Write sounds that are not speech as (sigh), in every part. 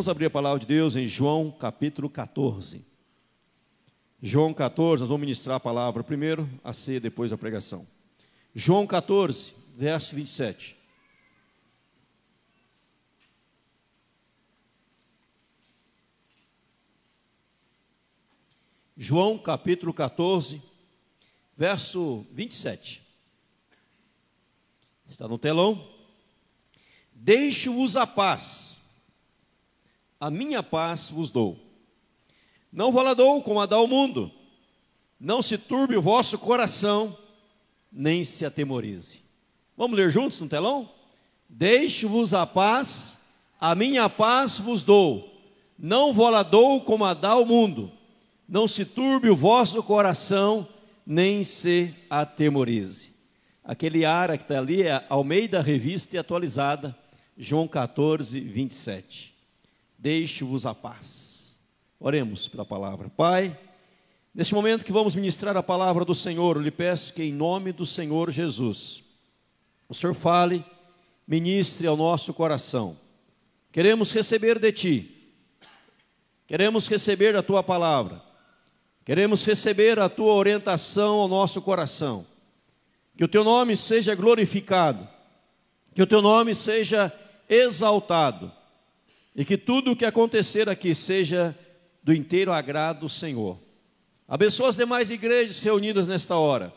Vamos abrir a palavra de Deus em João capítulo 14. João 14, nós vamos ministrar a palavra primeiro, a ceia, depois a pregação. João 14, verso 27. João capítulo 14, verso 27. Está no telão. Deixo-vos a paz, a minha paz vos dou. Não vou lá dou como a dá o mundo. Não se turbe o vosso coração, nem se atemorize. Vamos ler juntos no telão? Deixo-vos a paz, a minha paz vos dou. Não vou lá dou como a dá o mundo não se turbe o vosso coração, nem se atemorize. Aquele ara que está ali é Almeida Revista e Atualizada, João 14, 27. Deixe-vos a paz. Oremos pela palavra. Pai, neste momento que vamos ministrar a palavra do Senhor, eu lhe peço que em nome do Senhor Jesus, o Senhor fale, ministre ao nosso coração. Queremos receber de Ti, queremos receber a Tua palavra Queremos receber a tua orientação ao nosso coração. Que o teu nome seja glorificado, que o teu nome seja exaltado e que tudo o que acontecer aqui seja do inteiro agrado do Senhor. Abençoa as demais igrejas reunidas nesta hora.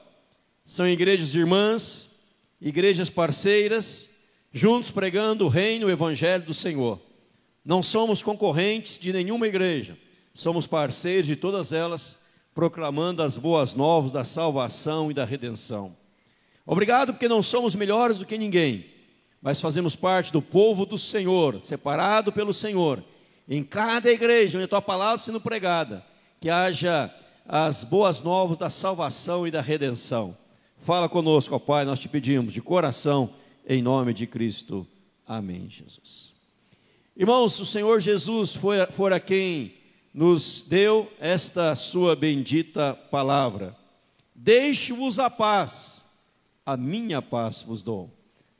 São igrejas irmãs, igrejas parceiras, juntos pregando o reino, o evangelho do Senhor. Não somos concorrentes de nenhuma igreja, somos parceiros de todas elas proclamando as boas novas da salvação e da redenção. Obrigado porque não somos melhores do que ninguém, mas fazemos parte do povo do Senhor, separado pelo Senhor. Em cada igreja onde a tua palavra sendo pregada, que haja as boas novas da salvação e da redenção. Fala conosco, ó Pai, nós te pedimos de coração, em nome de Cristo. Amém, Jesus. Irmãos, o Senhor Jesus foi, for a quem nos deu esta sua bendita palavra. Deixe-vos a paz, a minha paz vos dou.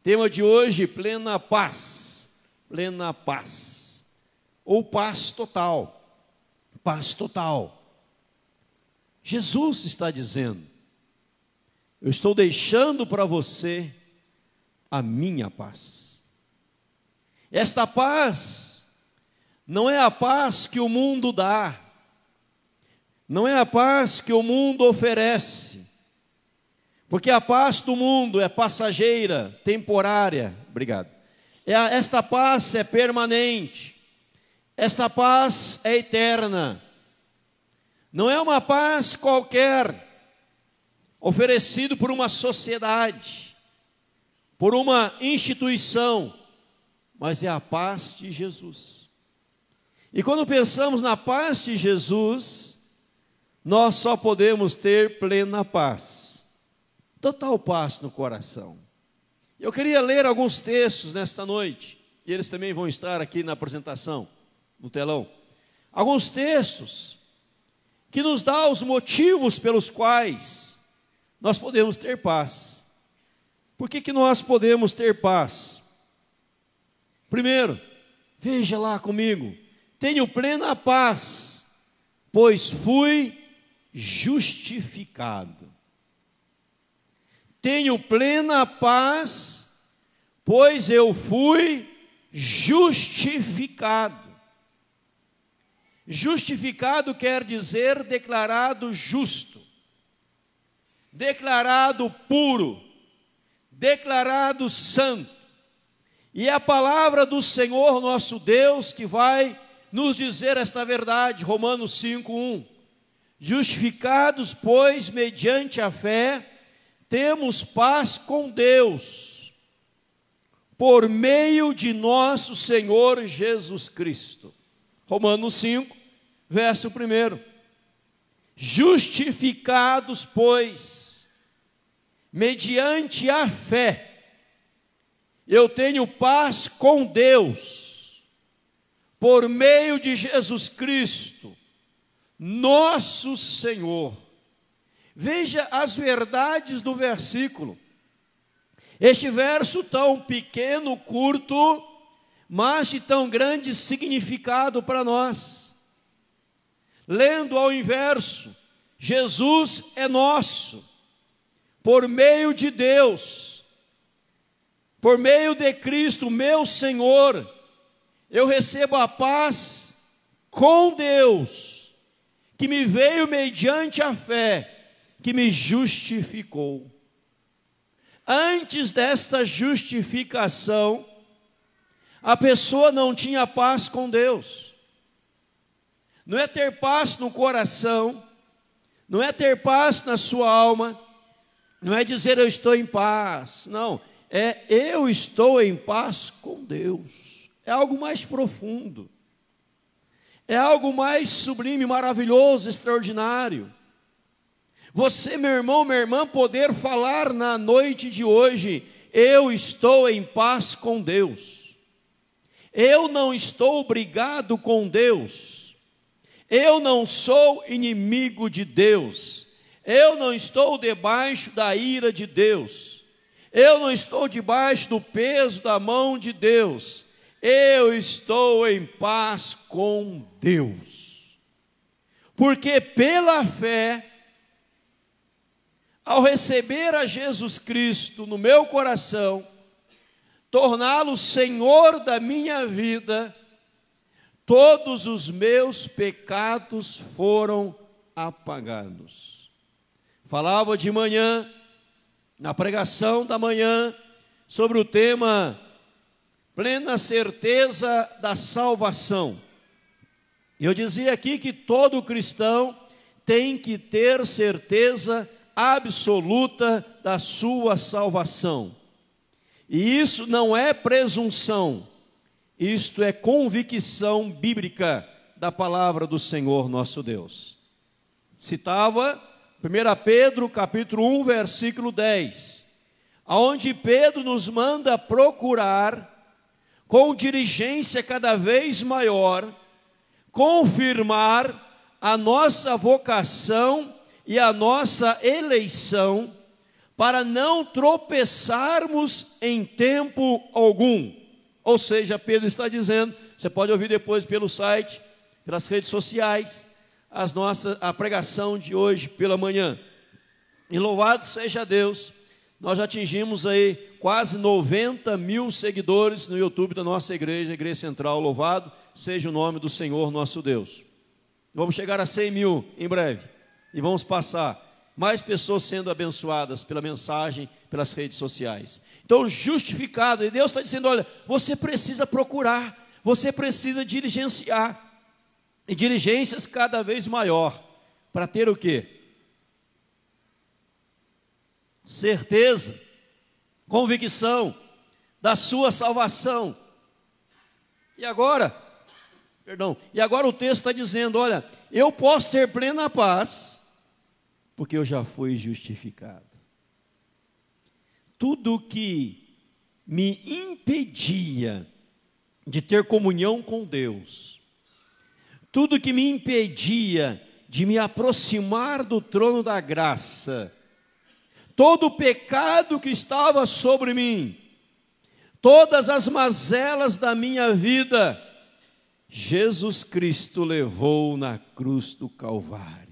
Tema de hoje: plena paz. Plena paz. Ou paz total. Paz total. Jesus está dizendo: Eu estou deixando para você a minha paz. Esta paz não é a paz que o mundo dá, não é a paz que o mundo oferece, porque a paz do mundo é passageira, temporária. Obrigado. É, esta paz é permanente, esta paz é eterna. Não é uma paz qualquer, oferecido por uma sociedade, por uma instituição, mas é a paz de Jesus. E quando pensamos na paz de Jesus, nós só podemos ter plena paz, total paz no coração. Eu queria ler alguns textos nesta noite, e eles também vão estar aqui na apresentação, no telão. Alguns textos que nos dão os motivos pelos quais nós podemos ter paz. Por que, que nós podemos ter paz? Primeiro, veja lá comigo, tenho plena paz, pois fui justificado. Tenho plena paz, pois eu fui justificado. Justificado quer dizer declarado justo, declarado puro, declarado santo. E é a palavra do Senhor nosso Deus que vai nos dizer esta verdade, Romanos 5:1. Justificados, pois, mediante a fé, temos paz com Deus, por meio de nosso Senhor Jesus Cristo. Romanos 5, verso 1. Justificados, pois, mediante a fé, eu tenho paz com Deus por meio de Jesus Cristo, nosso Senhor. Veja as verdades do versículo. Este verso tão pequeno, curto, mas de tão grande significado para nós. Lendo ao inverso, Jesus é nosso, por meio de Deus, por meio de Cristo, meu Senhor, eu recebo a paz com Deus, que me veio mediante a fé, que me justificou. Antes desta justificação, a pessoa não tinha paz com Deus. Não é ter paz no coração, não é ter paz na sua alma, não é dizer eu estou em paz, não, é eu estou em paz com Deus. É algo mais profundo, é algo mais sublime, maravilhoso, extraordinário. Você, meu irmão, minha irmã, poder falar na noite de hoje, eu estou em paz com Deus. Eu não estou brigado com Deus. Eu não sou inimigo de Deus. Eu não estou debaixo da ira de Deus. Eu não estou debaixo do peso da mão de Deus. Eu estou em paz com Deus. Porque pela fé ao receber a Jesus Cristo no meu coração, torná-lo Senhor da minha vida, todos os meus pecados foram apagados. Falava de manhã, na pregação da manhã, sobre o tema plena certeza da salvação. Eu dizia aqui que todo cristão tem que ter certeza absoluta da sua salvação. E isso não é presunção, isto é convicção bíblica da palavra do Senhor nosso Deus. Citava 1 Pedro capítulo 1, versículo 10, aonde Pedro nos manda procurar com diligência cada vez maior confirmar a nossa vocação e a nossa eleição para não tropeçarmos em tempo algum. Ou seja, Pedro está dizendo, você pode ouvir depois pelo site, pelas redes sociais, as nossas, a pregação de hoje pela manhã. E louvado seja Deus, nós já atingimos aí quase 90 mil seguidores no YouTube da nossa igreja, Igreja Central. Louvado seja o nome do Senhor nosso Deus. Vamos chegar a 100 mil em breve e vamos passar mais pessoas sendo abençoadas pela mensagem, pelas redes sociais. Então, justificado, e Deus está dizendo: olha, você precisa procurar, você precisa diligenciar, e diligências cada vez maior, para ter o quê? Certeza, convicção da sua salvação. E agora, perdão, e agora o texto está dizendo: olha, eu posso ter plena paz porque eu já fui justificado. Tudo que me impedia de ter comunhão com Deus, tudo que me impedia de me aproximar do trono da graça, todo o pecado que estava sobre mim, todas as mazelas da minha vida, Jesus Cristo levou na cruz do Calvário.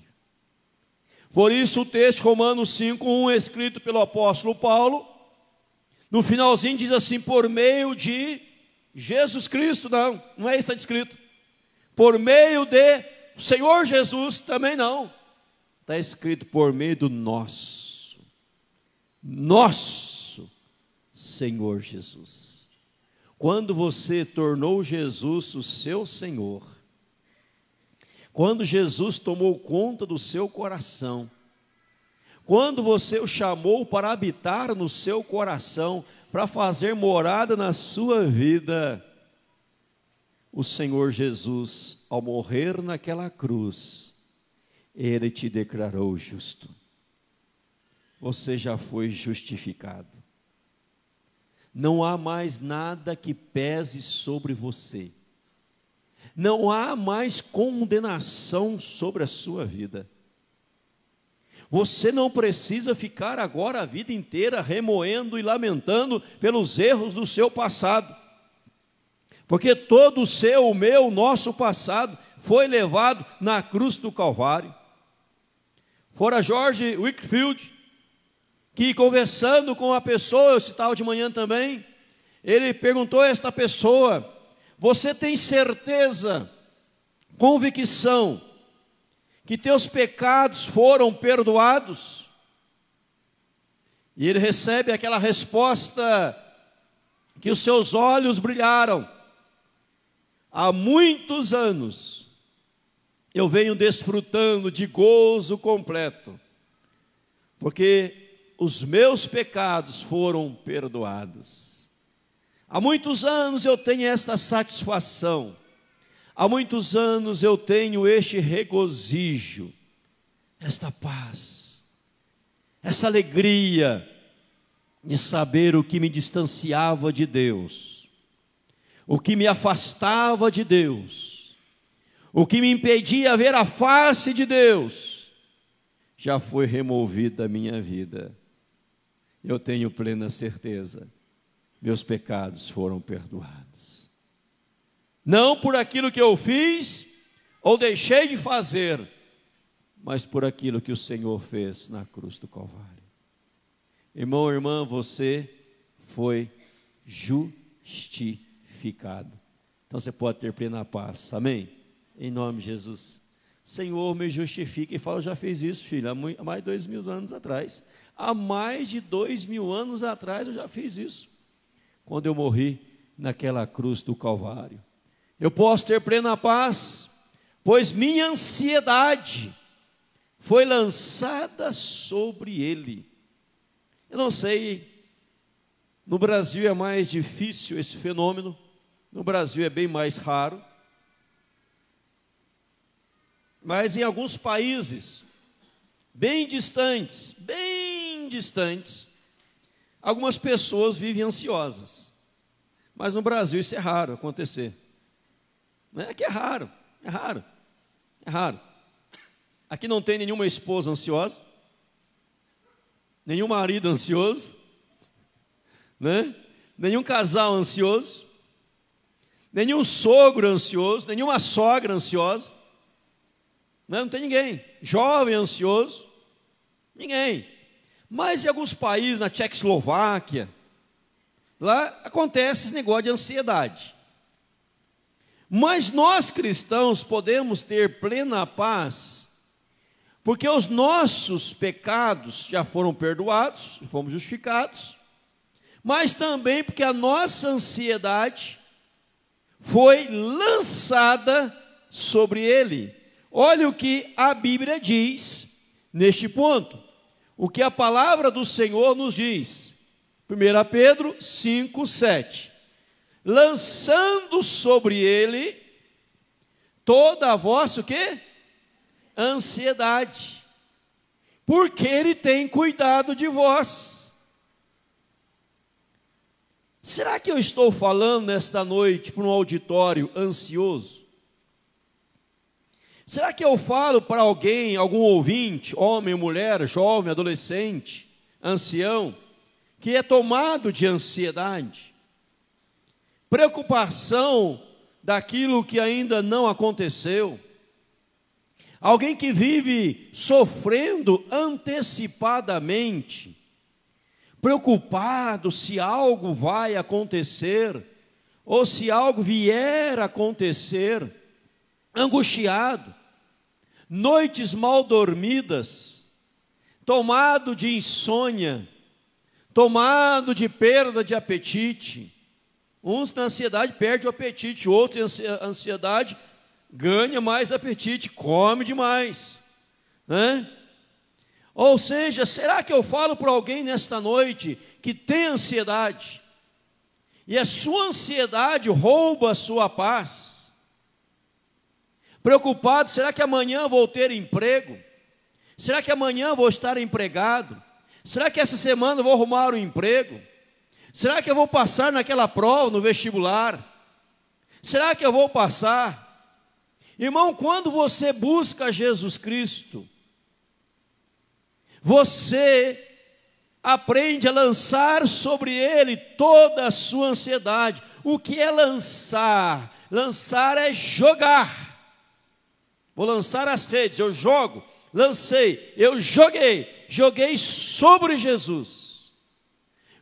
Por isso o texto Romanos 5:1 escrito pelo apóstolo Paulo, no finalzinho diz assim: por meio de Jesus Cristo, não, não é isso que está escrito. Por meio de Senhor Jesus, também não. Está escrito por meio do nosso, nosso Senhor Jesus. Quando você tornou Jesus o seu Senhor, quando Jesus tomou conta do seu coração, quando você o chamou para habitar no seu coração, para fazer morada na sua vida, o Senhor Jesus, ao morrer naquela cruz, ele te declarou justo. Você já foi justificado. Não há mais nada que pese sobre você não há mais condenação sobre a sua vida. Você não precisa ficar agora a vida inteira remoendo e lamentando pelos erros do seu passado. Porque todo o seu, o meu, o nosso passado foi levado na cruz do Calvário. Fora George Wickfield, que conversando com a pessoa, eu citava de manhã também, ele perguntou a esta pessoa: Você tem certeza, convicção, que teus pecados foram perdoados? E ele recebe aquela resposta que os seus olhos brilharam. Há muitos anos eu venho desfrutando de gozo completo, porque os meus pecados foram perdoados. Há muitos anos eu tenho esta satisfação Há muitos anos eu tenho este regozijo, esta paz, essa alegria de saber o que me distanciava de Deus, o que me afastava de Deus, o que me impedia ver a face de Deus, já foi removido da minha vida. Eu tenho plena certeza, meus pecados foram perdoados não por aquilo que eu fiz ou deixei de fazer, mas por aquilo que o Senhor fez na cruz do Calvário. Irmão, irmã, você foi justificado. Então você pode ter plena paz, amém? Em nome de Jesus. Senhor, me justifica. E fala, já fez isso, filho, há mais de dois mil anos atrás. Há mais de dois mil anos atrás eu já fiz isso. Quando eu morri naquela cruz do Calvário. Eu posso ter plena paz, pois minha ansiedade foi lançada sobre ele. Eu não sei, no Brasil é mais difícil esse fenômeno, no Brasil é bem mais raro. Mas em alguns países, bem distantes, bem distantes, algumas pessoas vivem ansiosas. Mas no Brasil isso é raro acontecer. É que é raro, é raro, é raro. Aqui não tem nenhuma esposa ansiosa, nenhum marido ansioso, né? nenhum casal ansioso, nenhum sogro ansioso, nenhuma sogra ansiosa, né? não tem ninguém. Jovem ansioso, ninguém. Mas em alguns países, na Tchecoslováquia, lá acontece esse negócio de ansiedade. Mas nós cristãos podemos ter plena paz, porque os nossos pecados já foram perdoados, fomos justificados, mas também porque a nossa ansiedade foi lançada sobre ele. Olha o que a Bíblia diz neste ponto, o que a palavra do Senhor nos diz. 1 Pedro 5, 7 lançando sobre ele toda a vossa o quê? Ansiedade. Porque ele tem cuidado de vós. Será que eu estou falando nesta noite para um auditório ansioso? Será que eu falo para alguém, algum ouvinte, homem, mulher, jovem, adolescente, ancião, que é tomado de ansiedade? preocupação daquilo que ainda não aconteceu. Alguém que vive sofrendo antecipadamente, preocupado se algo vai acontecer, ou se algo vier a acontecer, angustiado, noites mal dormidas, tomado de insônia, tomado de perda de apetite, Uns na ansiedade perde o apetite, outros na ansiedade ganha mais apetite, come demais. Né? Ou seja, será que eu falo para alguém nesta noite que tem ansiedade, e a sua ansiedade rouba a sua paz? Preocupado, será que amanhã vou ter emprego? Será que amanhã vou estar empregado? Será que essa semana vou arrumar um emprego? Será que eu vou passar naquela prova no vestibular? Será que eu vou passar? Irmão, quando você busca Jesus Cristo, você aprende a lançar sobre ele toda a sua ansiedade. O que é lançar? Lançar é jogar. Vou lançar as redes, eu jogo, lancei, eu joguei, joguei sobre Jesus.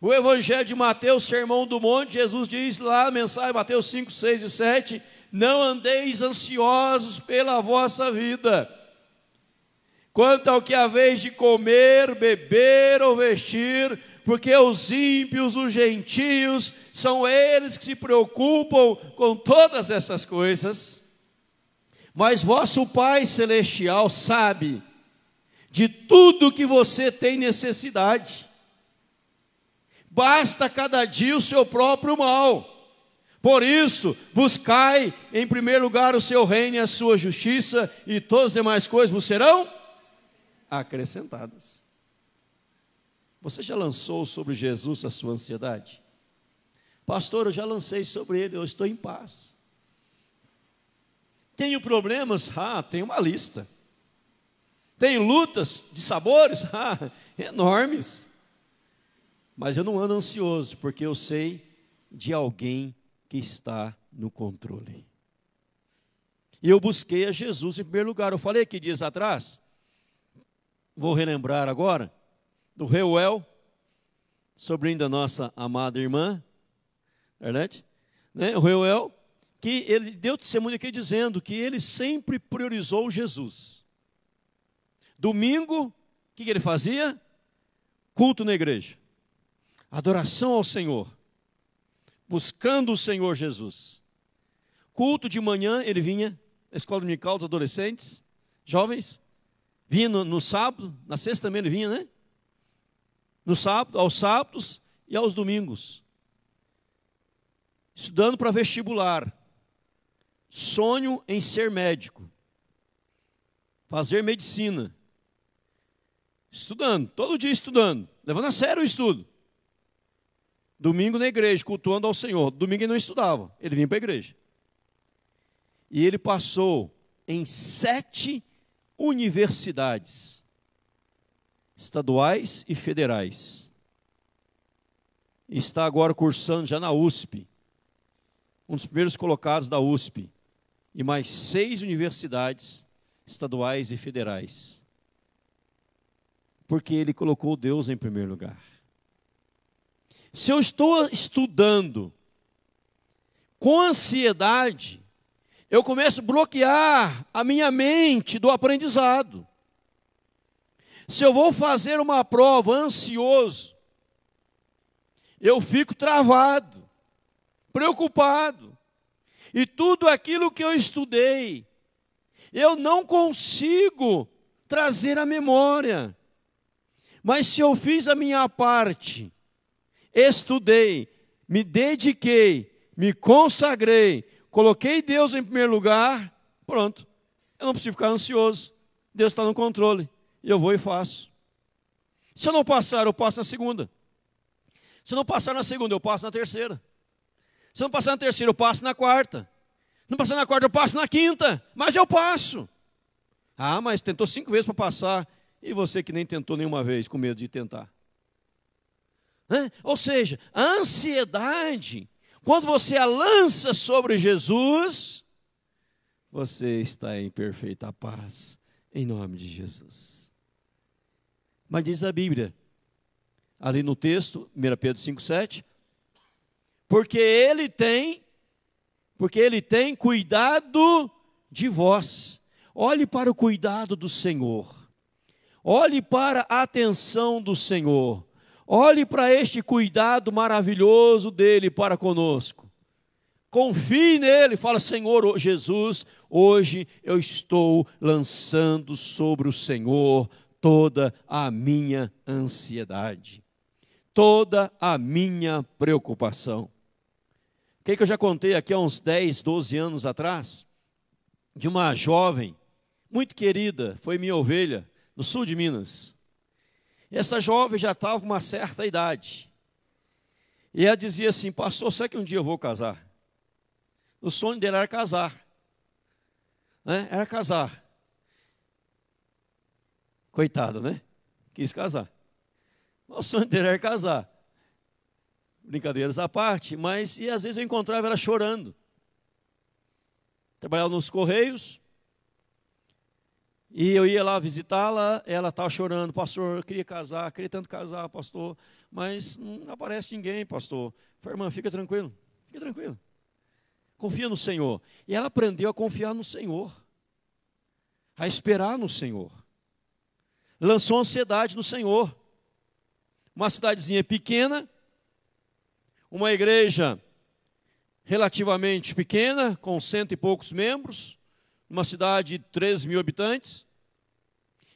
O Evangelho de Mateus, Sermão do Monte, Jesus diz lá, mensagem, Mateus 5, 6 e 7: Não andeis ansiosos pela vossa vida quanto ao que haveis de comer, beber ou vestir, porque os ímpios, os gentios, são eles que se preocupam com todas essas coisas. Mas vosso Pai Celestial sabe de tudo que você tem necessidade. Basta cada dia o seu próprio mal. Por isso, buscai em primeiro lugar o seu reino e a sua justiça, e todas as demais coisas vos serão acrescentadas. Você já lançou sobre Jesus a sua ansiedade? Pastor, eu já lancei sobre ele, eu estou em paz. Tenho problemas? Ah, tenho uma lista. Tenho lutas de sabores? (laughs) Ah, enormes. Mas eu não ando ansioso, porque eu sei de alguém que está no controle. E eu busquei a Jesus em primeiro lugar. Eu falei aqui dias atrás vou relembrar agora, do Reuel, sobrinho da nossa amada irmã, verdade? Né? O Reuel, que ele deu testemunho aqui dizendo que ele sempre priorizou Jesus. Domingo, o que, ele fazia? Culto na igreja, adoração ao Senhor, buscando o Senhor Jesus. Culto de manhã, ele vinha na escola dominical dos adolescentes, jovens, Vinha no, no sábado, na sexta também ele vinha, né? No sábado, aos sábados e aos domingos. Estudando para vestibular. Sonho em ser médico. Fazer medicina. Estudando, todo dia estudando, levando a sério o estudo. Domingo na igreja, cultuando ao Senhor. Domingo ele não estudava, ele vinha para a igreja. E ele passou em sete universidades estaduais e federais. Está agora cursando já na USP, um dos primeiros colocados da USP, e mais seis universidades estaduais e federais. Porque ele colocou Deus em primeiro lugar. Se eu estou estudando com ansiedade, eu começo a bloquear a minha mente do aprendizado. Se eu vou fazer uma prova ansioso, eu fico travado, preocupado, e tudo aquilo que eu estudei, eu não consigo trazer à memória. Mas se eu fiz a minha parte, estudei, me dediquei, me consagrei, coloquei Deus em primeiro lugar, pronto. Eu não preciso ficar ansioso. Deus está no controle. Eu vou e faço. Se eu não passar, eu passo na segunda. Se eu não passar na segunda, eu passo na terceira. Se não passar na terceira, eu passo na quarta. Não passar na quarta, eu passo na quinta. Mas eu passo. Ah, mas tentou cinco vezes para passar. E você que nem tentou nenhuma vez, com medo de tentar. Ou seja, a ansiedade quando você a lança sobre Jesus, você está em perfeita paz, em nome de Jesus. Mas diz a Bíblia, ali no texto, 1 Pedro 5,7, porque ele tem, porque ele tem cuidado de vós. Olhe para o cuidado do Senhor. Olhe para a atenção do Senhor. Olhe para este cuidado maravilhoso dele para conosco. Confie nele, fala, Senhor Jesus, hoje eu estou lançando sobre o Senhor toda a minha ansiedade, toda a minha preocupação. Que, que eu já contei aqui há uns 10, 12 anos atrás? De uma jovem, muito querida, foi minha ovelha, no sul de Minas. Essa jovem já estava uma certa idade. E ela dizia assim: Pastor, será que um dia eu vou casar? O sonho dela era casar. Né? Era casar. Coitada, né? quis casar. O sonho dele era casar. Brincadeiras à parte, mas e às vezes eu encontrava ela chorando. Trabalhava nos Correios, e eu ia lá visitá-la, ela estava chorando, pastor, eu queria casar, queria tanto casar, pastor, mas não aparece ninguém, pastor. falei, irmã, fica tranquilo, fica tranquilo. Confia no Senhor. E ela aprendeu a confiar no Senhor, a esperar no Senhor. Lançou ansiedade no Senhor. Uma cidadezinha pequena, uma igreja relativamente pequena, com cento e poucos membros, uma cidade de 13 mil habitantes.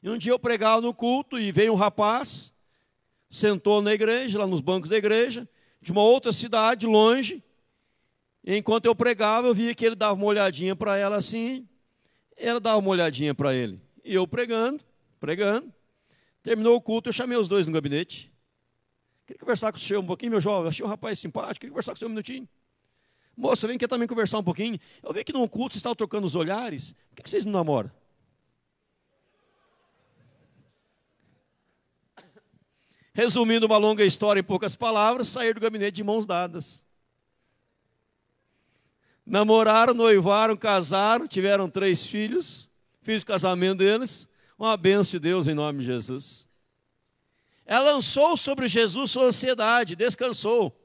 E um dia eu pregava no culto e veio um rapaz, sentou na igreja, lá nos bancos da igreja, de uma outra cidade, longe. E enquanto eu pregava, eu via que ele dava uma olhadinha para ela assim, ela dava uma olhadinha para ele. E eu pregando, pregando. Terminou o culto, eu chamei os dois no gabinete. Queria conversar com o senhor um pouquinho, meu jovem. Achei um rapaz simpático, queria conversar com o senhor um minutinho. Moça, vem aqui também conversar um pouquinho. Eu vi que num culto vocês estavam trocando os olhares. Por que vocês não namoram? Resumindo uma longa história em poucas palavras, saíram do gabinete de mãos dadas. Namoraram, noivaram, casaram, tiveram três filhos, fiz o casamento deles. Uma benção de Deus em nome de Jesus. Ela lançou sobre Jesus sua ansiedade, descansou.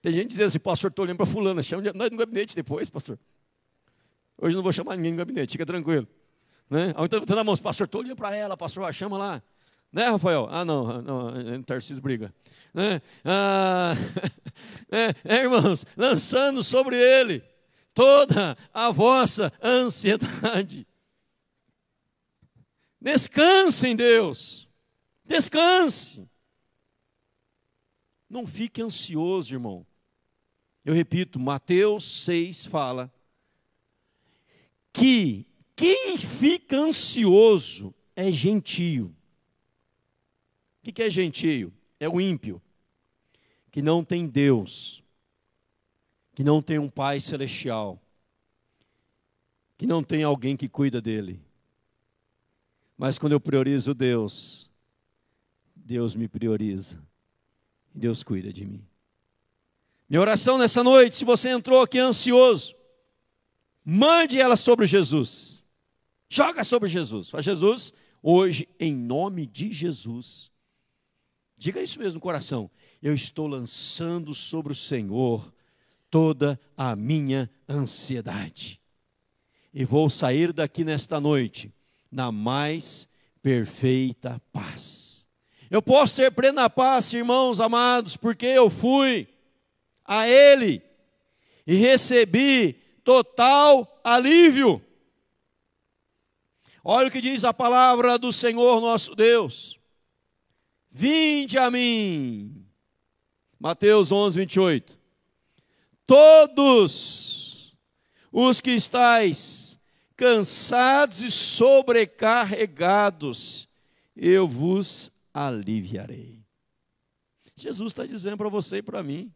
Tem gente dizendo assim, pastor, estou olhando para fulana, chama nós no gabinete depois, pastor. Hoje não vou chamar ninguém no gabinete, fica tranquilo. Né? Então, na mão, pastor, estou olhando para ela, pastor, chama lá. Né, Rafael? Ah, não, não Tarcísio briga. Né? Ah, (laughs) é, é, irmãos, lançando sobre ele toda a vossa ansiedade. Descanse em Deus. Descanse. Não fique ansioso, irmão. Eu repito, Mateus 6 fala que quem fica ansioso é gentio. O que é gentio? É o ímpio, que não tem Deus, que não tem um Pai celestial, que não tem alguém que cuida dele. Mas quando eu priorizo Deus, Deus me prioriza, Deus cuida de mim. Minha oração nessa noite, se você entrou aqui ansioso, mande ela sobre Jesus. Joga sobre Jesus. Faz Jesus, hoje, em nome de Jesus. Diga isso mesmo no coração. Eu estou lançando sobre o Senhor toda a minha ansiedade. E vou sair daqui nesta noite na mais perfeita paz. Eu posso ter plena paz, irmãos amados, porque eu fui a Ele e recebi total alívio. Olha o que diz a palavra do Senhor nosso Deus. Vinde a mim. Mateus 11, 28. Todos os que estáis cansados e sobrecarregados, eu vos aliviarei. Jesus está dizendo para você e para mim: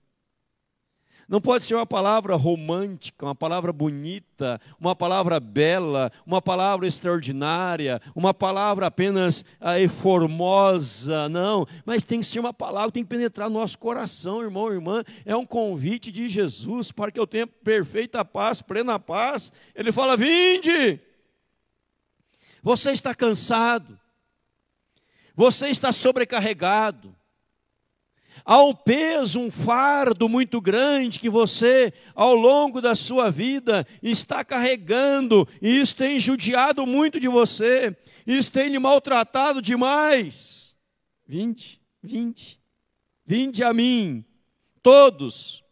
não pode ser uma palavra romântica, uma palavra bonita, uma palavra bela, uma palavra extraordinária, uma palavra apenas aí, formosa, não. Mas tem que ser uma palavra tem que penetrar no nosso coração, irmão, irmã. É um convite de Jesus para que eu tenha perfeita paz, plena paz. Ele fala: vinde. Você está cansado, você está sobrecarregado, Há um peso, um fardo muito grande que você, ao longo da sua vida, está carregando, e isso tem judiado muito de você, isso tem lhe maltratado demais. Vinde, vinde, vinde a mim, todos.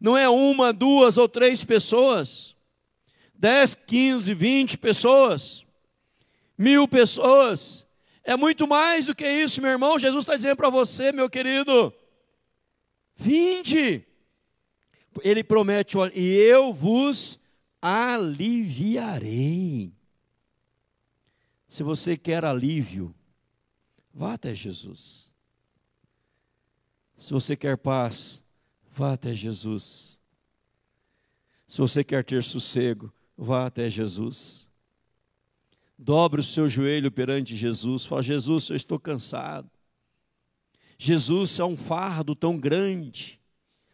Não é uma, duas ou três pessoas, dez, quinze, vinte pessoas, mil pessoas é muito mais do que isso, meu irmão. Jesus está dizendo para você, meu querido: vinde. Ele promete: e eu vos aliviarei. Se você quer alívio, vá até Jesus. Se você quer paz, vá até Jesus. Se você quer ter sossego, vá até Jesus. Dobre o seu joelho perante Jesus, fala: Jesus, eu estou cansado. Jesus, é um fardo tão grande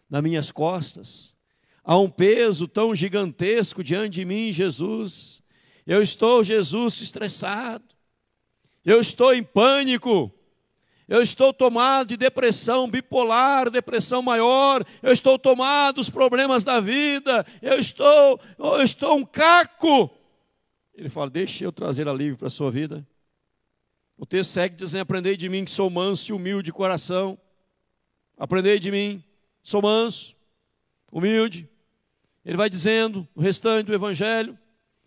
nas minhas costas, há um peso tão gigantesco diante de mim, Jesus. Eu estou, Jesus, estressado, eu estou em pânico, eu estou tomado de depressão bipolar, depressão maior, eu estou tomado dos problemas da vida, eu estou, eu estou um caco. Ele fala: Deixa eu trazer alívio para a sua vida. O texto segue dizendo: Aprendei de mim que sou manso e humilde de coração. Aprendei de mim, sou manso, humilde. Ele vai dizendo o restante do Evangelho,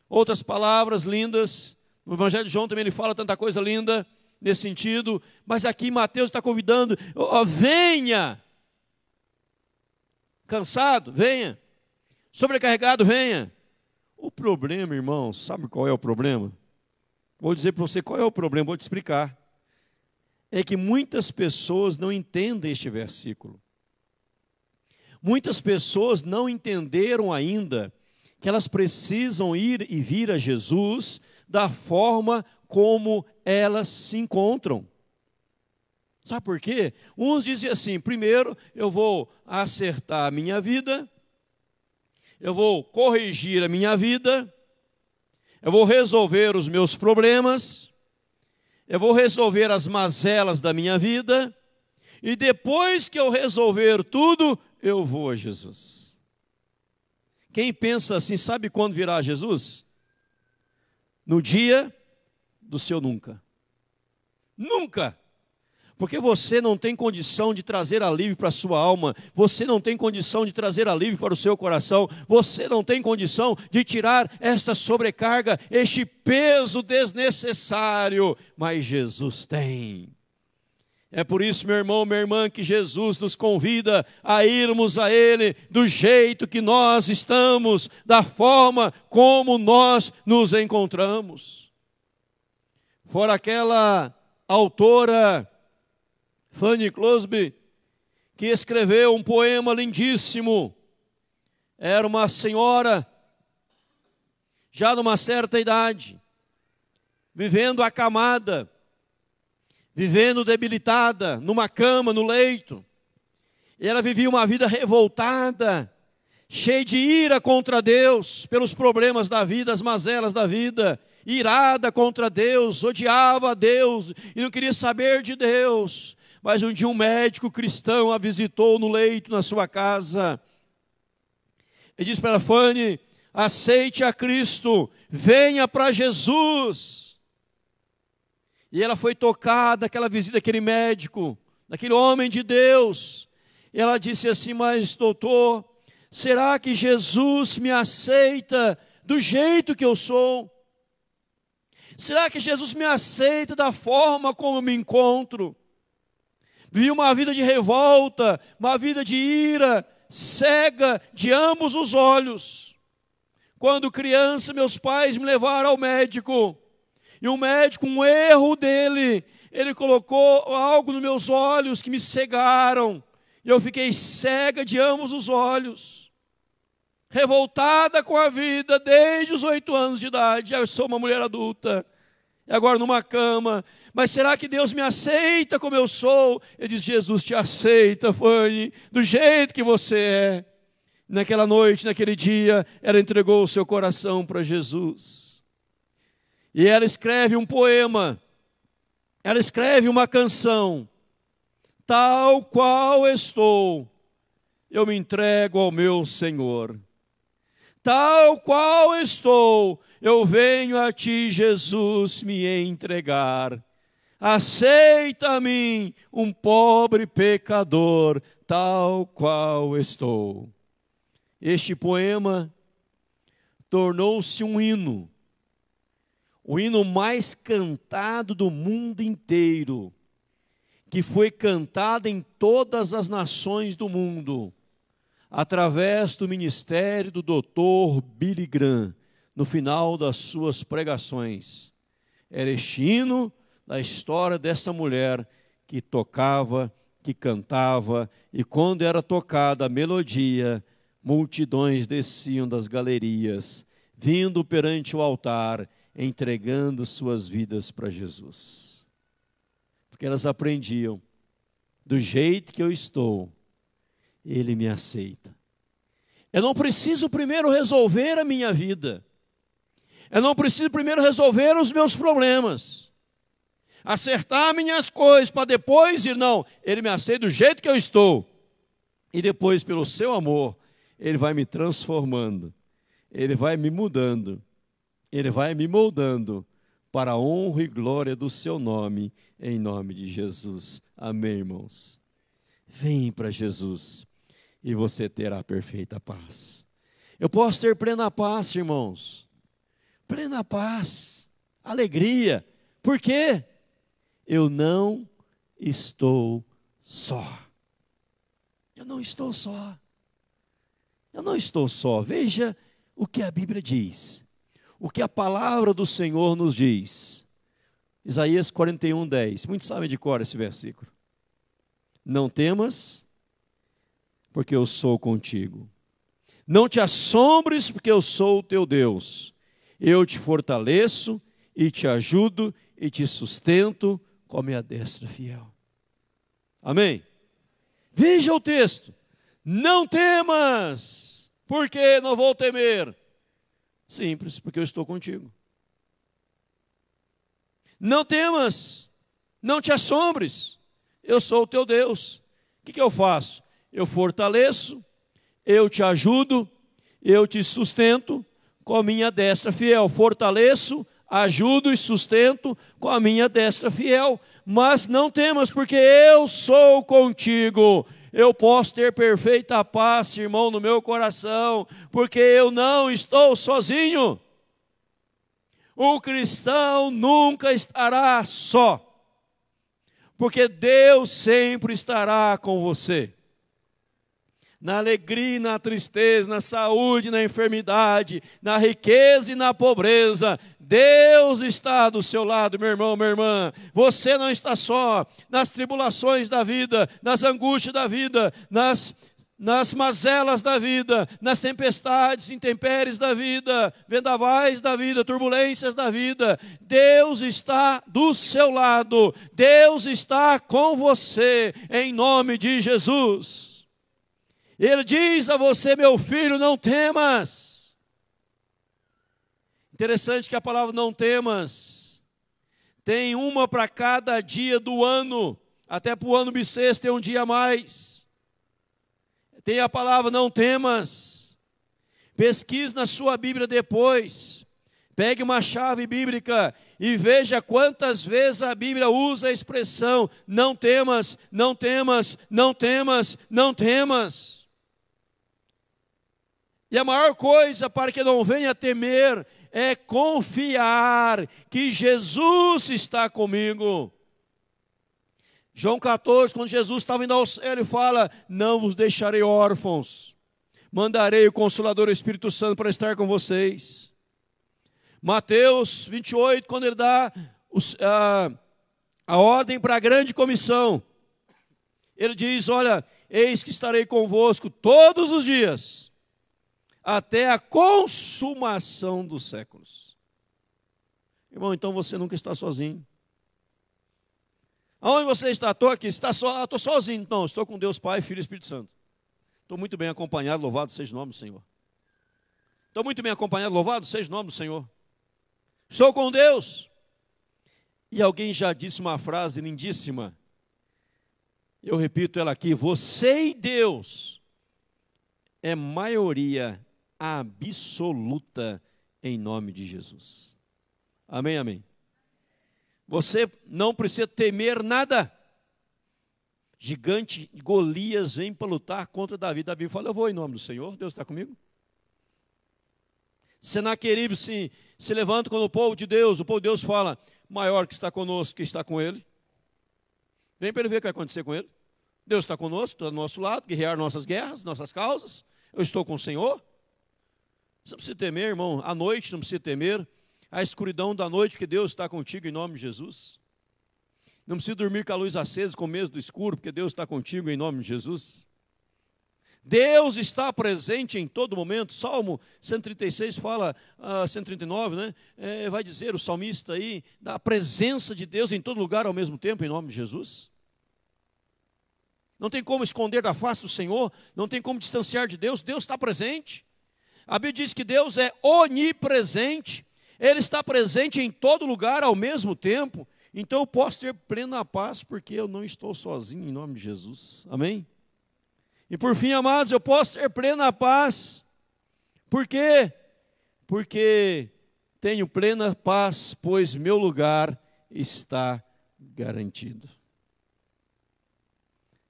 outras palavras lindas. No Evangelho de João também ele fala tanta coisa linda nesse sentido, mas aqui Mateus está convidando: oh, venha. Cansado? Venha. Sobrecarregado? Venha. O problema, irmão, sabe qual é o problema? Vou dizer para você qual é o problema, vou te explicar. É que muitas pessoas não entendem este versículo. Muitas pessoas não entenderam ainda que elas precisam ir e vir a Jesus da forma como elas se encontram. Sabe por quê? Uns dizem assim: primeiro eu vou acertar a minha vida, eu vou corrigir a minha vida, eu vou resolver os meus problemas, eu vou resolver as mazelas da minha vida, e depois que eu resolver tudo, eu vou a Jesus. Quem pensa assim, sabe quando virá Jesus? No dia do seu nunca. Nunca! Porque você não tem condição de trazer alívio para a sua alma, você não tem condição de trazer alívio para o seu coração, você não tem condição de tirar esta sobrecarga, este peso desnecessário, mas Jesus tem. É por isso, meu irmão, minha irmã, que Jesus nos convida a irmos a Ele do jeito que nós estamos, da forma como nós nos encontramos. Fora aquela autora Fanny Crosby, que escreveu um poema lindíssimo. Era uma senhora, já numa certa idade, vivendo acamada, vivendo debilitada, numa cama, no leito. E ela vivia uma vida revoltada, cheia de ira contra Deus, pelos problemas da vida, as mazelas da vida, irada contra Deus, odiava a Deus e não queria saber de Deus. Mas um dia um médico cristão a visitou no leito na sua casa. E disse para ela, Fanny, aceite a Cristo, venha para Jesus. E ela foi tocada, aquela visita daquele médico, daquele homem de Deus. E ela disse assim, mas doutor, será que Jesus me aceita do jeito que eu sou? Será que Jesus me aceita da forma como eu me encontro? Vivi uma vida de revolta, uma vida de ira, cega de ambos os olhos. Quando criança, meus pais me levaram ao médico, e o médico, um erro dele, ele colocou algo nos meus olhos que me cegaram, e eu fiquei cega de ambos os olhos, revoltada com a vida desde os oito anos de idade. Eu sou uma mulher adulta, e agora numa cama, mas será que Deus me aceita como eu sou? Ele diz: Jesus te aceita, Fanny, do jeito que você é. Naquela noite, naquele dia, ela entregou o seu coração para Jesus. E ela escreve um poema, ela escreve uma canção, tal qual estou, eu me entrego ao meu Senhor. Tal qual estou, eu venho a ti, Jesus, me entregar aceita a mim, um pobre pecador, tal qual estou. Este poema tornou-se um hino, o hino mais cantado do mundo inteiro, que foi cantado em todas as nações do mundo, através do ministério do doutor Billy Graham, no final das suas pregações. Era da história dessa mulher que tocava, que cantava, e quando era tocada a melodia, multidões desciam das galerias, vindo perante o altar, entregando suas vidas para Jesus. Porque elas aprendiam, do jeito que eu estou, Ele me aceita. Eu não preciso primeiro resolver a minha vida. Eu não preciso primeiro resolver os meus problemas. Acertar minhas coisas para depois ir, não. Ele me aceita do jeito que eu estou. E depois, pelo seu amor, ele vai me transformando. Ele vai me mudando. Ele vai me moldando para a honra e glória do seu nome, em nome de Jesus. Amém, irmãos. Vem para Jesus e você terá perfeita paz. Eu posso ter plena paz, irmãos. Plena paz, alegria. Por quê? Eu não estou só. Eu não estou só. Eu não estou só. Veja o que a Bíblia diz. O que a palavra do Senhor nos diz. Isaías 41, 10. Muitos sabem de cor esse versículo. Não temas, porque eu sou contigo. Não te assombres, porque eu sou o teu Deus. Eu te fortaleço e te ajudo e te sustento com a minha destra fiel. Amém? Veja o texto. Não temas, porque não vou temer. Simples, porque eu estou contigo. Não temas, não te assombres, eu sou o teu Deus. O que, que eu faço? Eu fortaleço, eu te ajudo, eu te sustento com a minha destra fiel. Fortaleço, ajudo e sustento com a minha destra fiel. Mas não temas, porque eu sou contigo. Eu posso ter perfeita paz, irmão, no meu coração, porque eu não estou sozinho. O cristão nunca estará só, porque Deus sempre estará com você na alegria, na tristeza, na saúde, na enfermidade, na riqueza e na pobreza. Deus está do seu lado, meu irmão, minha irmã. Você não está só nas tribulações da vida, nas angústias da vida, nas nas mazelas da vida, nas tempestades, intempéries da vida, vendavais da vida, turbulências da vida. Deus está do seu lado, Deus está com você, em nome de Jesus. Ele diz a você, meu filho, não temas. Interessante que a palavra não temas tem uma para cada dia do ano, até para o ano bissexto tem um dia a mais. Tem a palavra não temas. Pesquise na sua Bíblia depois. Pegue uma chave bíblica e veja quantas vezes a Bíblia usa a expressão não temas, não temas, não temas, não temas. E a maior coisa para que não venha temer é confiar que Jesus está comigo. João 14, quando Jesus estava indo ao céu, ele fala: Não vos deixarei órfãos, mandarei o Consolador Espírito Santo para estar com vocês. Mateus 28, quando ele dá a, a ordem para a grande comissão, ele diz: Olha, eis que estarei convosco todos os dias até a consumação dos séculos. Irmão, então você nunca está sozinho. Aonde você está? Estou aqui. Está só, estou sozinho, então. Estou com Deus Pai, Filho e Espírito Santo. Estou muito bem acompanhado, louvado seja o nome do Senhor. Estou muito bem acompanhado, louvado seja o nome do Senhor. Estou com Deus. E alguém já disse uma frase lindíssima. Eu repito ela aqui: você e Deus é maioria absoluta em nome de Jesus. Amém, amém. Você não precisa temer nada. Gigante Golias vem para lutar contra Davi. Davi fala: Eu vou em nome do Senhor, Deus está comigo. Senaqueribe se, se levanta quando o povo de Deus, o povo de Deus fala: Maior que está conosco, que está com ele. Vem para ele ver o que vai acontecer com ele. Deus está conosco, está do nosso lado, guerrear nossas guerras, nossas causas. Eu estou com o Senhor. Você não precisa temer, irmão. À noite não precisa temer. A escuridão da noite, que Deus está contigo em nome de Jesus. Não precisa dormir com a luz acesa, com medo do escuro, porque Deus está contigo em nome de Jesus. Deus está presente em todo momento. Salmo 136 fala, uh, 139, né? É, vai dizer o salmista aí, da presença de Deus em todo lugar ao mesmo tempo, em nome de Jesus. Não tem como esconder da face do Senhor, não tem como distanciar de Deus, Deus está presente. A Bíblia diz que Deus é onipresente, Ele está presente em todo lugar ao mesmo tempo. Então eu posso ter plena paz, porque eu não estou sozinho, em nome de Jesus. Amém? E por fim, amados, eu posso ter plena paz. Por quê? Porque tenho plena paz, pois meu lugar está garantido.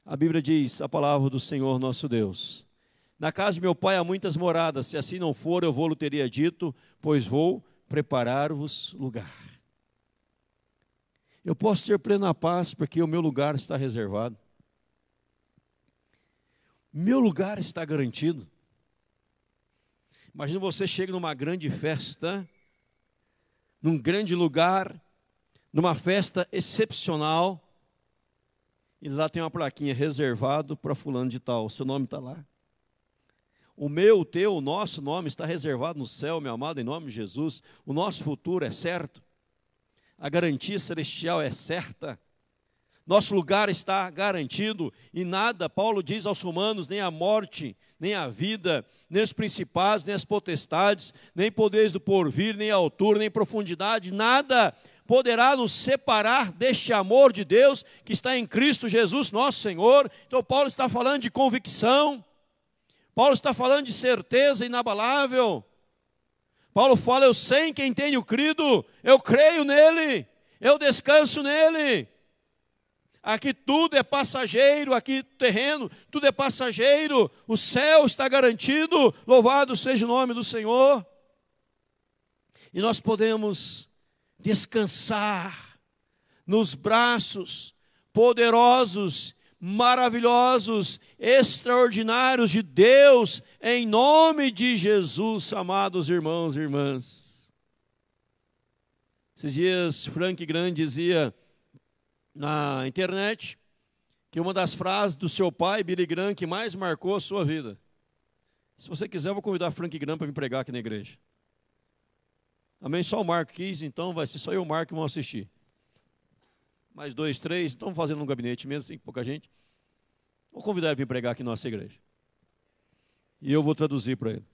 A Bíblia diz, a palavra do Senhor nosso Deus. Na casa de meu pai há muitas moradas, se assim não for, eu vou-lhe teria dito, pois vou preparar-vos lugar. Eu posso ter plena paz, porque o meu lugar está reservado. Meu lugar está garantido. Imagina você chega numa grande festa, num grande lugar, numa festa excepcional, e lá tem uma plaquinha reservado para fulano de tal, seu nome está lá. O meu, o teu, o nosso nome está reservado no céu, meu amado, em nome de Jesus. O nosso futuro é certo. A garantia celestial é certa. Nosso lugar está garantido e nada, Paulo diz aos romanos, nem a morte, nem a vida, nem os principados, nem as potestades, nem poderes do porvir, nem altura, nem profundidade, nada poderá nos separar deste amor de Deus que está em Cristo Jesus, nosso Senhor. Então, Paulo está falando de convicção, Paulo está falando de certeza inabalável. Paulo fala: Eu sei em quem tenho crido, eu creio nele, eu descanso nele. Aqui tudo é passageiro, aqui terreno, tudo é passageiro, o céu está garantido, louvado seja o nome do Senhor. E nós podemos descansar nos braços poderosos, maravilhosos, extraordinários de Deus, em nome de Jesus, amados irmãos e irmãs. Esses dias, Frank Grande dizia: na internet que uma das frases do seu pai, Billy Graham, que mais marcou a sua vida. Se você quiser, eu vou convidar Frank Graham para me pregar aqui na igreja. Amém? Só o Marco quis, então vai ser só eu e o Marco que vão assistir. Mais dois, três, vamos fazendo um gabinete mesmo, assim, pouca gente. Vou convidar ele para pregar aqui na nossa igreja. E eu vou traduzir para ele.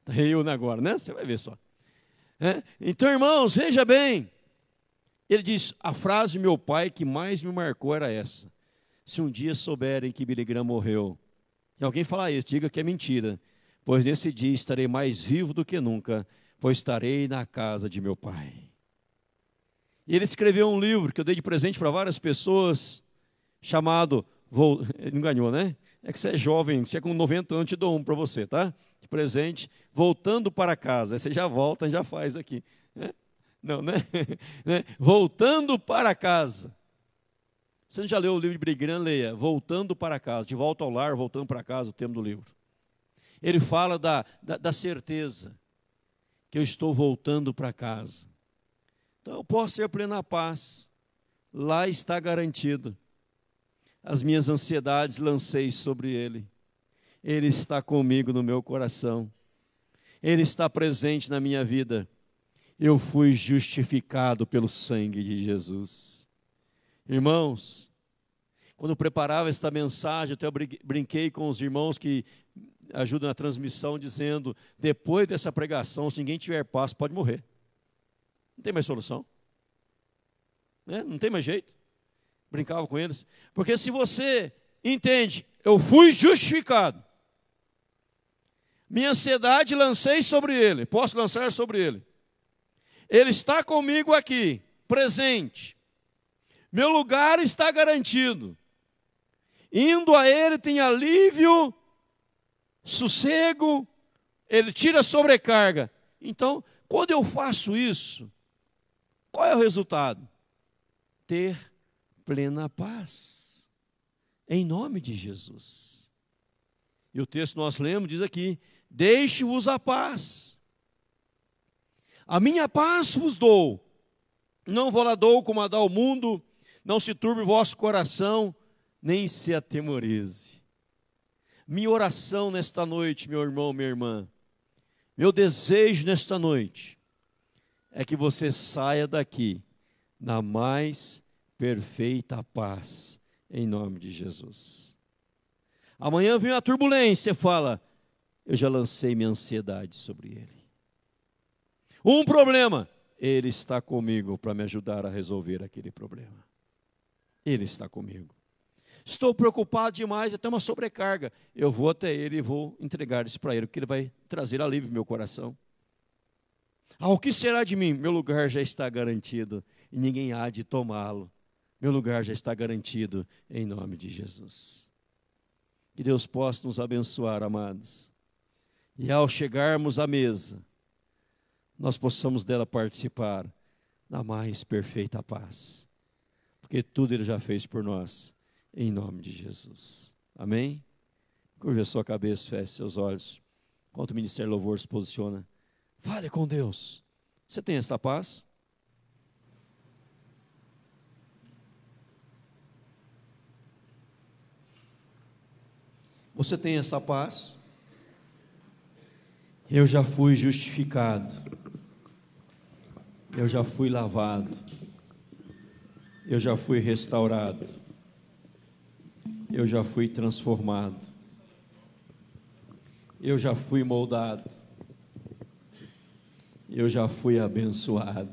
Está eu agora, né? Você vai ver só. É? Então, irmãos, veja bem. Ele diz: a frase de meu pai que mais me marcou era essa: Se um dia souberem que Billy Graham morreu, e alguém falar isso, diga que é mentira, pois nesse dia estarei mais vivo do que nunca, pois estarei na casa de meu pai. E ele escreveu um livro que eu dei de presente para várias pessoas, chamado. Vou, ele não ganhou, né? É que você é jovem, você é com 90 anos, te dou um para você, tá? De presente, voltando para casa. Aí você já volta, já faz aqui. Né? Não, né? (laughs) né? Voltando para casa. Você já leu o livro de Brigran? Leia. Voltando para casa. De volta ao lar, voltando para casa, o tema do livro. Ele fala da, da, da certeza que eu estou voltando para casa. Então eu posso ter plena paz. Lá está garantido. As minhas ansiedades lancei sobre Ele. Ele está comigo no meu coração. Ele está presente na minha vida eu fui justificado pelo sangue de Jesus. Irmãos, quando eu preparava esta mensagem, até eu brinquei com os irmãos que ajudam na transmissão, dizendo: depois dessa pregação, se ninguém tiver paz, pode morrer. Não tem mais solução. Né? Não tem mais jeito. Brincava com eles. Porque se você entende, eu fui justificado, minha ansiedade lancei sobre ele, posso lançar sobre ele. Ele está comigo aqui, presente. Meu lugar está garantido. Indo a Ele tem alívio, sossego, Ele tira a sobrecarga. Então, quando eu faço isso, qual é o resultado? Ter plena paz. Em nome de Jesus. E o texto nós lemos diz aqui: Deixe-vos a paz. A minha paz vos dou, não vou lá dou como a dá o mundo, não se turbe o vosso coração, nem se atemorize. Minha oração nesta noite, meu irmão, minha irmã, meu desejo nesta noite é que você saia daqui na mais perfeita paz, em nome de Jesus. Amanhã vem a turbulência, fala, eu já lancei minha ansiedade sobre ele. Um problema, ele está comigo para me ajudar a resolver aquele problema. Ele está comigo. Estou preocupado demais, até uma sobrecarga. Eu vou até ele e vou entregar isso para ele, porque ele vai trazer alívio no meu coração. Ah, o que será de mim? Meu lugar já está garantido e ninguém há de tomá-lo. Meu lugar já está garantido em nome de Jesus. Que Deus possa nos abençoar, amados. E ao chegarmos à mesa, nós possamos dela participar na mais perfeita paz. Porque tudo Ele já fez por nós, em nome de Jesus. Amém? Curva a sua cabeça, feche seus olhos. Enquanto o Ministério Louvor se posiciona, fale com Deus. Você tem essa paz? Você tem essa paz? Eu já fui justificado. Eu já fui lavado. Eu já fui restaurado. Eu já fui transformado. Eu já fui moldado. Eu já fui abençoado.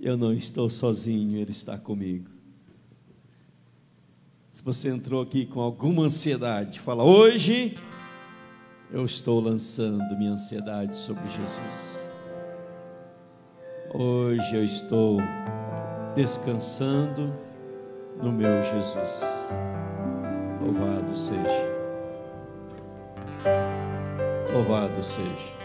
Eu não estou sozinho, Ele está comigo você entrou aqui com alguma ansiedade, fala: hoje eu estou lançando minha ansiedade sobre Jesus. Hoje eu estou descansando no meu Jesus. Louvado seja. Louvado seja.